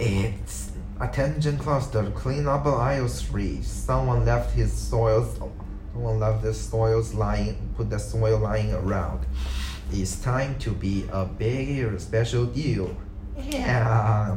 It's attention cluster, clean up aisle three. Someone left his soils someone left the soils lying put the soil lying around. It's time to be a big special deal. Yeah.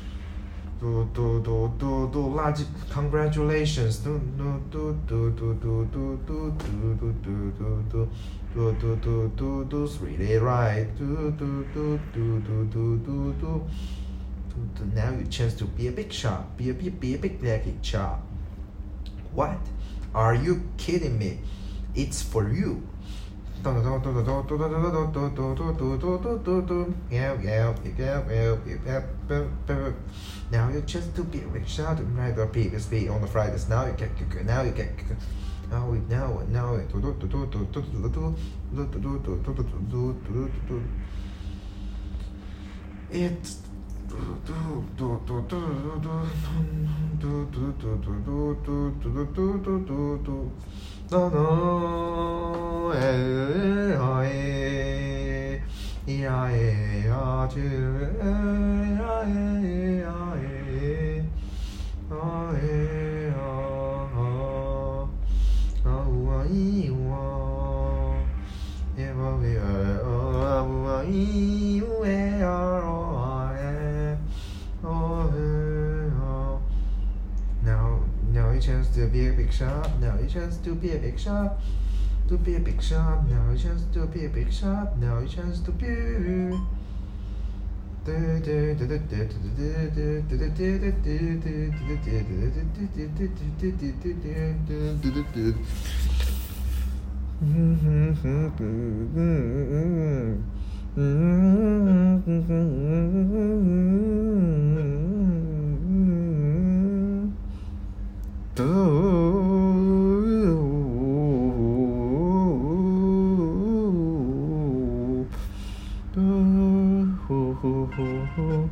do do do do do 垃圾，congratulations，嘟嘟嘟嘟嘟嘟嘟嘟嘟嘟嘟嘟。do do do do do really right do do do do do do do do do now you chance to be a big shot be a be, be a big naked shot what are you kidding me it's for you now you just to be rich out and right or previously on the Fridays. Now you can cook now you can cook now we now now it's do no chance to be a big shot. Now you chance to be a big shot. To be a big shot. Now you chance to be a big shot. Now you chance to be. Mm-hmm. hoo hoo hoo hoo.